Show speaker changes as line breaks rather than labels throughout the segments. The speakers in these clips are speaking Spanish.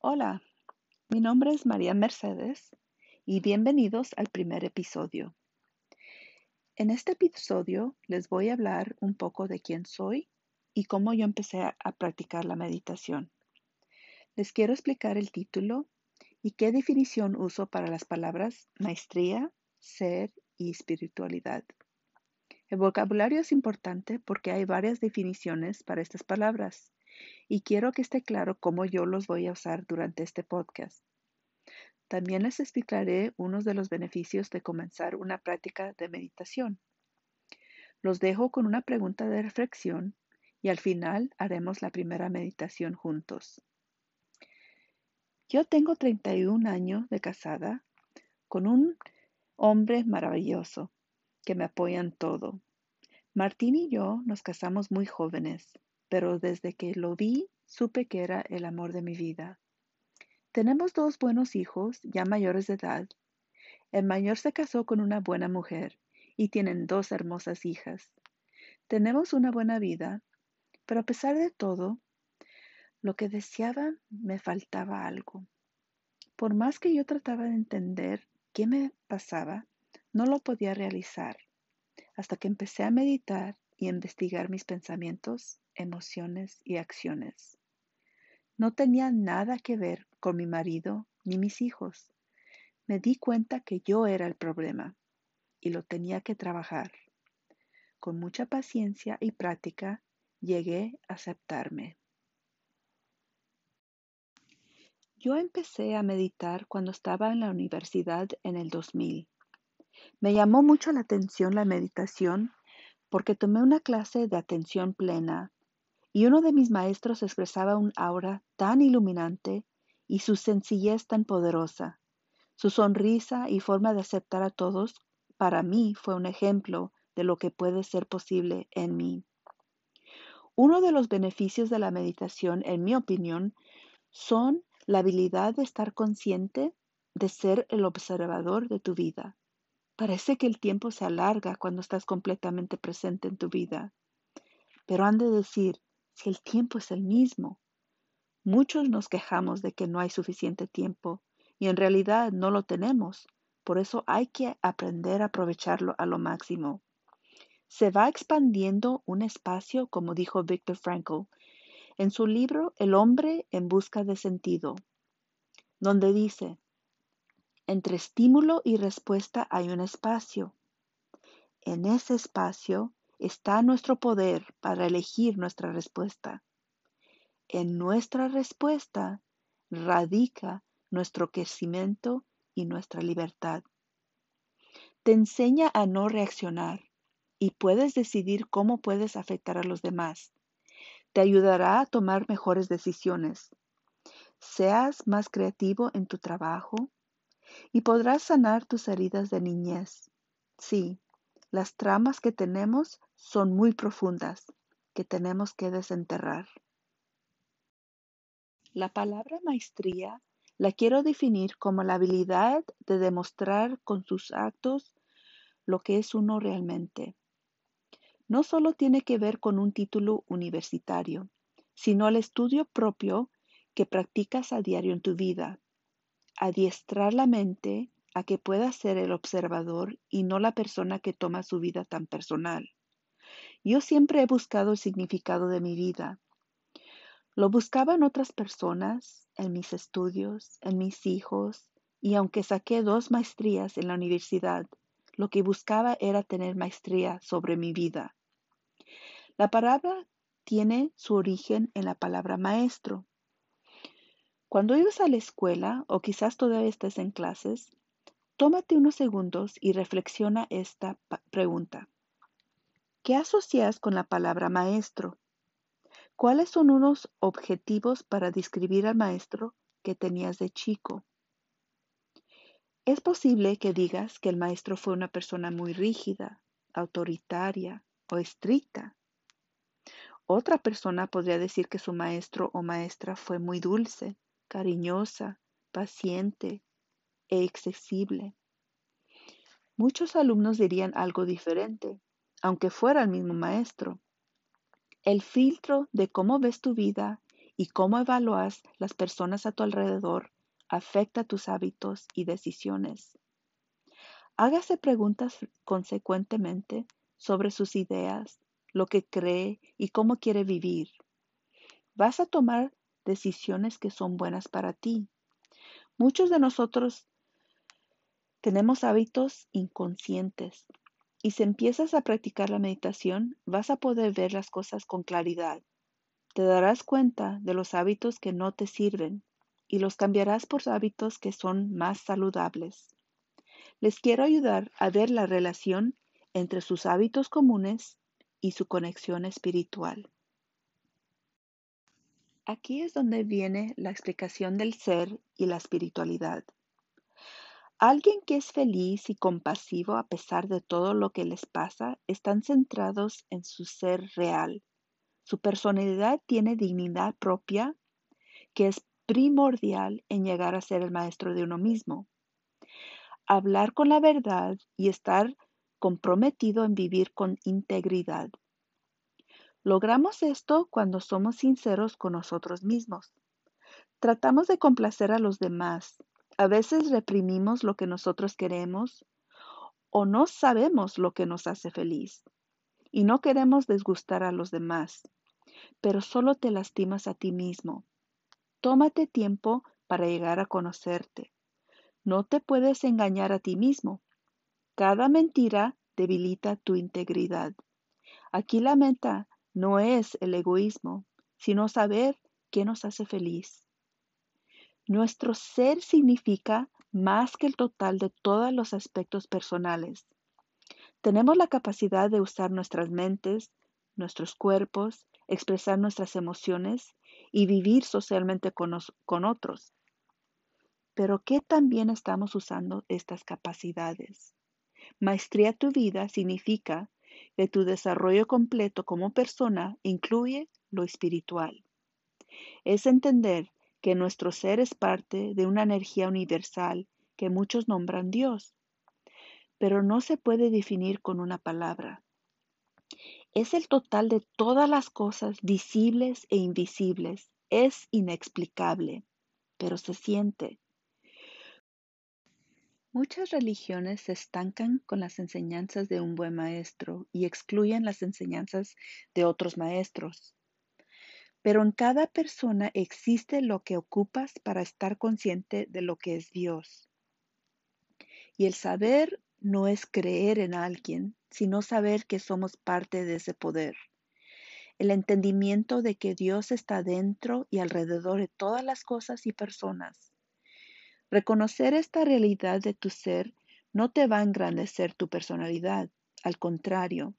Hola, mi nombre es María Mercedes y bienvenidos al primer episodio. En este episodio les voy a hablar un poco de quién soy y cómo yo empecé a practicar la meditación. Les quiero explicar el título y qué definición uso para las palabras maestría, ser y espiritualidad. El vocabulario es importante porque hay varias definiciones para estas palabras y quiero que esté claro cómo yo los voy a usar durante este podcast. También les explicaré unos de los beneficios de comenzar una práctica de meditación. Los dejo con una pregunta de reflexión y al final haremos la primera meditación juntos. Yo tengo 31 años de casada con un hombre maravilloso que me apoya en todo. Martín y yo nos casamos muy jóvenes pero desde que lo vi supe que era el amor de mi vida. Tenemos dos buenos hijos, ya mayores de edad. El mayor se casó con una buena mujer y tienen dos hermosas hijas. Tenemos una buena vida, pero a pesar de todo, lo que deseaba me faltaba algo. Por más que yo trataba de entender qué me pasaba, no lo podía realizar, hasta que empecé a meditar y investigar mis pensamientos emociones y acciones. No tenía nada que ver con mi marido ni mis hijos. Me di cuenta que yo era el problema y lo tenía que trabajar. Con mucha paciencia y práctica llegué a aceptarme. Yo empecé a meditar cuando estaba en la universidad en el 2000. Me llamó mucho la atención la meditación porque tomé una clase de atención plena y uno de mis maestros expresaba un aura tan iluminante y su sencillez tan poderosa. Su sonrisa y forma de aceptar a todos para mí fue un ejemplo de lo que puede ser posible en mí. Uno de los beneficios de la meditación, en mi opinión, son la habilidad de estar consciente de ser el observador de tu vida. Parece que el tiempo se alarga cuando estás completamente presente en tu vida. Pero han de decir, si el tiempo es el mismo? Muchos nos quejamos de que no hay suficiente tiempo y en realidad no lo tenemos. Por eso hay que aprender a aprovecharlo a lo máximo. Se va expandiendo un espacio, como dijo Viktor Frankl en su libro El hombre en busca de sentido, donde dice, entre estímulo y respuesta hay un espacio. En ese espacio está nuestro poder para elegir nuestra respuesta. En nuestra respuesta radica nuestro crecimiento y nuestra libertad. Te enseña a no reaccionar y puedes decidir cómo puedes afectar a los demás. Te ayudará a tomar mejores decisiones. Seas más creativo en tu trabajo y podrás sanar tus heridas de niñez. Sí, las tramas que tenemos son muy profundas, que tenemos que desenterrar. La palabra maestría la quiero definir como la habilidad de demostrar con sus actos lo que es uno realmente. No solo tiene que ver con un título universitario, sino el estudio propio que practicas a diario en tu vida. Adiestrar la mente que pueda ser el observador y no la persona que toma su vida tan personal. Yo siempre he buscado el significado de mi vida. Lo buscaba en otras personas, en mis estudios, en mis hijos, y aunque saqué dos maestrías en la universidad, lo que buscaba era tener maestría sobre mi vida. La palabra tiene su origen en la palabra maestro. Cuando ibas a la escuela, o quizás todavía estés en clases, Tómate unos segundos y reflexiona esta pregunta. ¿Qué asocias con la palabra maestro? ¿Cuáles son unos objetivos para describir al maestro que tenías de chico? Es posible que digas que el maestro fue una persona muy rígida, autoritaria o estricta. Otra persona podría decir que su maestro o maestra fue muy dulce, cariñosa, paciente, e accesible. Muchos alumnos dirían algo diferente, aunque fuera el mismo maestro. El filtro de cómo ves tu vida y cómo evalúas las personas a tu alrededor afecta tus hábitos y decisiones. Hágase preguntas consecuentemente sobre sus ideas, lo que cree y cómo quiere vivir. Vas a tomar decisiones que son buenas para ti. Muchos de nosotros tenemos hábitos inconscientes y si empiezas a practicar la meditación vas a poder ver las cosas con claridad. Te darás cuenta de los hábitos que no te sirven y los cambiarás por hábitos que son más saludables. Les quiero ayudar a ver la relación entre sus hábitos comunes y su conexión espiritual. Aquí es donde viene la explicación del ser y la espiritualidad. Alguien que es feliz y compasivo a pesar de todo lo que les pasa están centrados en su ser real. Su personalidad tiene dignidad propia que es primordial en llegar a ser el maestro de uno mismo. Hablar con la verdad y estar comprometido en vivir con integridad. Logramos esto cuando somos sinceros con nosotros mismos. Tratamos de complacer a los demás. A veces reprimimos lo que nosotros queremos o no sabemos lo que nos hace feliz. Y no queremos desgustar a los demás, pero solo te lastimas a ti mismo. Tómate tiempo para llegar a conocerte. No te puedes engañar a ti mismo. Cada mentira debilita tu integridad. Aquí la meta no es el egoísmo, sino saber qué nos hace feliz. Nuestro ser significa más que el total de todos los aspectos personales. Tenemos la capacidad de usar nuestras mentes, nuestros cuerpos, expresar nuestras emociones y vivir socialmente con, con otros. Pero ¿qué también estamos usando estas capacidades? Maestría tu vida significa que tu desarrollo completo como persona incluye lo espiritual. Es entender que nuestro ser es parte de una energía universal que muchos nombran Dios, pero no se puede definir con una palabra es el total de todas las cosas visibles e invisibles. Es inexplicable, pero se siente. Muchas religiones se estancan con las enseñanzas de un buen maestro y excluyen las enseñanzas de otros maestros. Pero en cada persona existe lo que ocupas para estar consciente de lo que es Dios. Y el saber no es creer en alguien, sino saber que somos parte de ese poder. El entendimiento de que Dios está dentro y alrededor de todas las cosas y personas. Reconocer esta realidad de tu ser no te va a engrandecer tu personalidad, al contrario,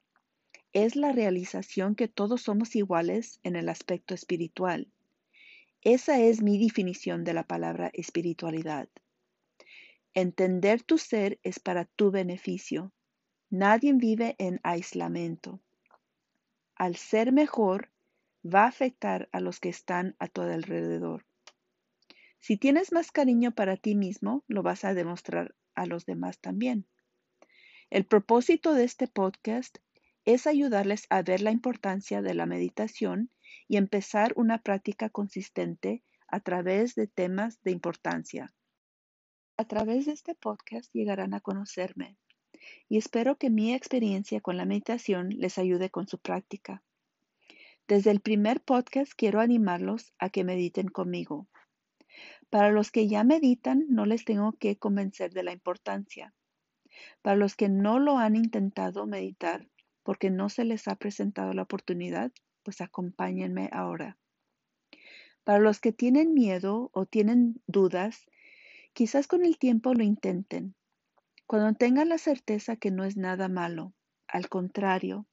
es la realización que todos somos iguales en el aspecto espiritual. Esa es mi definición de la palabra espiritualidad. Entender tu ser es para tu beneficio. Nadie vive en aislamiento. Al ser mejor, va a afectar a los que están a tu alrededor. Si tienes más cariño para ti mismo, lo vas a demostrar a los demás también. El propósito de este podcast es ayudarles a ver la importancia de la meditación y empezar una práctica consistente a través de temas de importancia. A través de este podcast llegarán a conocerme y espero que mi experiencia con la meditación les ayude con su práctica. Desde el primer podcast quiero animarlos a que mediten conmigo. Para los que ya meditan, no les tengo que convencer de la importancia. Para los que no lo han intentado meditar porque no se les ha presentado la oportunidad, pues acompáñenme ahora. Para los que tienen miedo o tienen dudas, Quizás con el tiempo lo intenten. Cuando tengan la certeza que no es nada malo, al contrario,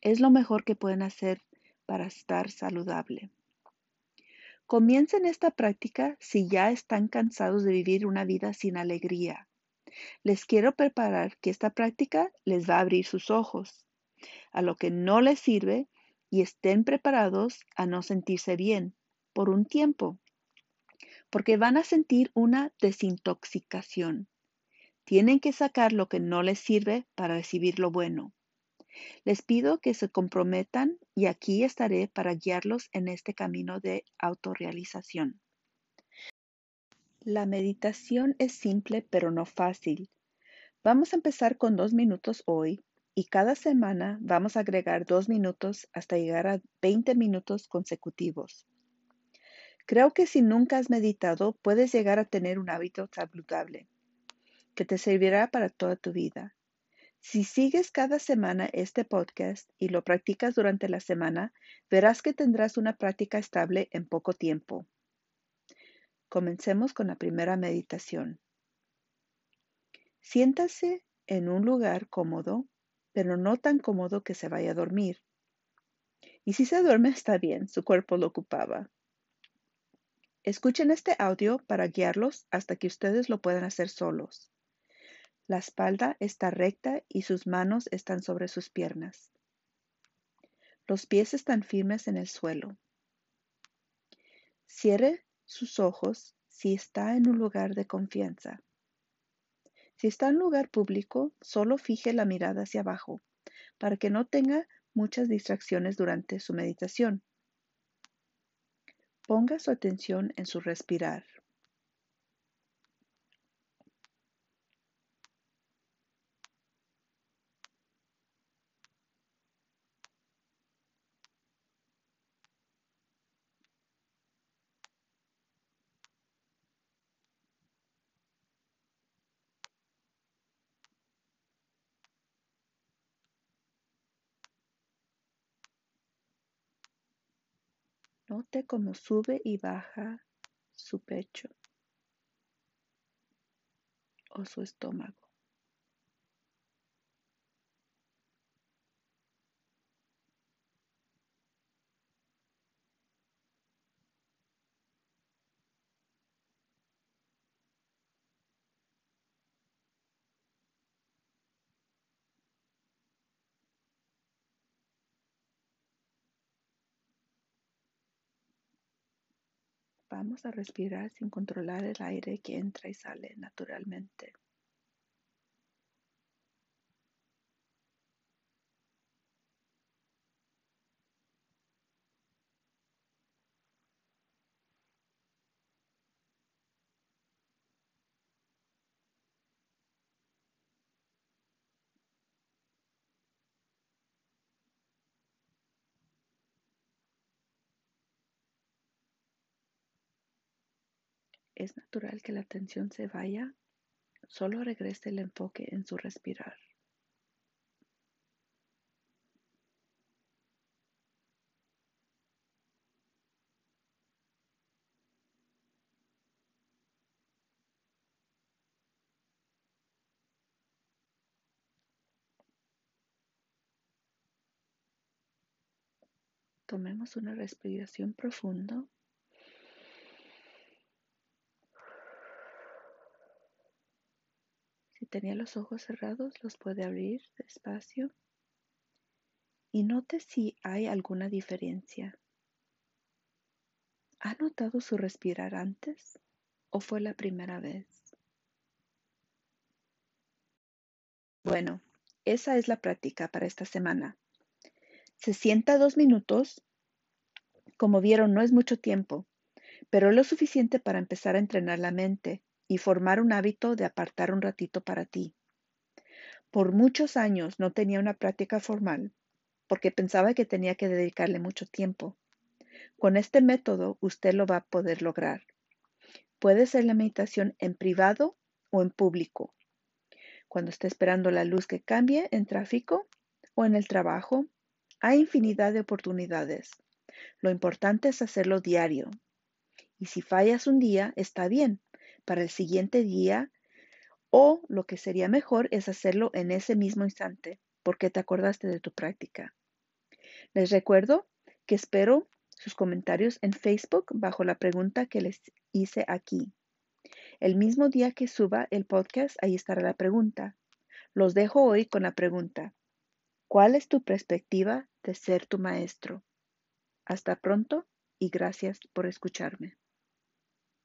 es lo mejor que pueden hacer para estar saludable. Comiencen esta práctica si ya están cansados de vivir una vida sin alegría. Les quiero preparar que esta práctica les va a abrir sus ojos a lo que no les sirve y estén preparados a no sentirse bien por un tiempo porque van a sentir una desintoxicación. Tienen que sacar lo que no les sirve para recibir lo bueno. Les pido que se comprometan y aquí estaré para guiarlos en este camino de autorrealización. La meditación es simple pero no fácil. Vamos a empezar con dos minutos hoy y cada semana vamos a agregar dos minutos hasta llegar a 20 minutos consecutivos. Creo que si nunca has meditado, puedes llegar a tener un hábito saludable que te servirá para toda tu vida. Si sigues cada semana este podcast y lo practicas durante la semana, verás que tendrás una práctica estable en poco tiempo. Comencemos con la primera meditación. Siéntase en un lugar cómodo, pero no tan cómodo que se vaya a dormir. Y si se duerme está bien, su cuerpo lo ocupaba. Escuchen este audio para guiarlos hasta que ustedes lo puedan hacer solos. La espalda está recta y sus manos están sobre sus piernas. Los pies están firmes en el suelo. Cierre sus ojos si está en un lugar de confianza. Si está en lugar público, solo fije la mirada hacia abajo para que no tenga muchas distracciones durante su meditación. Ponga su atención en su respirar. Note cómo sube y baja su pecho o su estómago. Vamos a respirar sin controlar el aire que entra y sale naturalmente. Es natural que la atención se vaya, solo regrese el enfoque en su respirar. Tomemos una respiración profunda tenía los ojos cerrados, los puede abrir despacio y note si hay alguna diferencia. ¿Ha notado su respirar antes o fue la primera vez? Bueno, esa es la práctica para esta semana. Se sienta dos minutos. Como vieron, no es mucho tiempo, pero lo suficiente para empezar a entrenar la mente y formar un hábito de apartar un ratito para ti. Por muchos años no tenía una práctica formal porque pensaba que tenía que dedicarle mucho tiempo. Con este método usted lo va a poder lograr. Puede ser la meditación en privado o en público. Cuando esté esperando la luz que cambie en tráfico o en el trabajo, hay infinidad de oportunidades. Lo importante es hacerlo diario. Y si fallas un día, está bien, para el siguiente día o lo que sería mejor es hacerlo en ese mismo instante porque te acordaste de tu práctica. Les recuerdo que espero sus comentarios en Facebook bajo la pregunta que les hice aquí. El mismo día que suba el podcast, ahí estará la pregunta. Los dejo hoy con la pregunta. ¿Cuál es tu perspectiva de ser tu maestro? Hasta pronto y gracias por escucharme.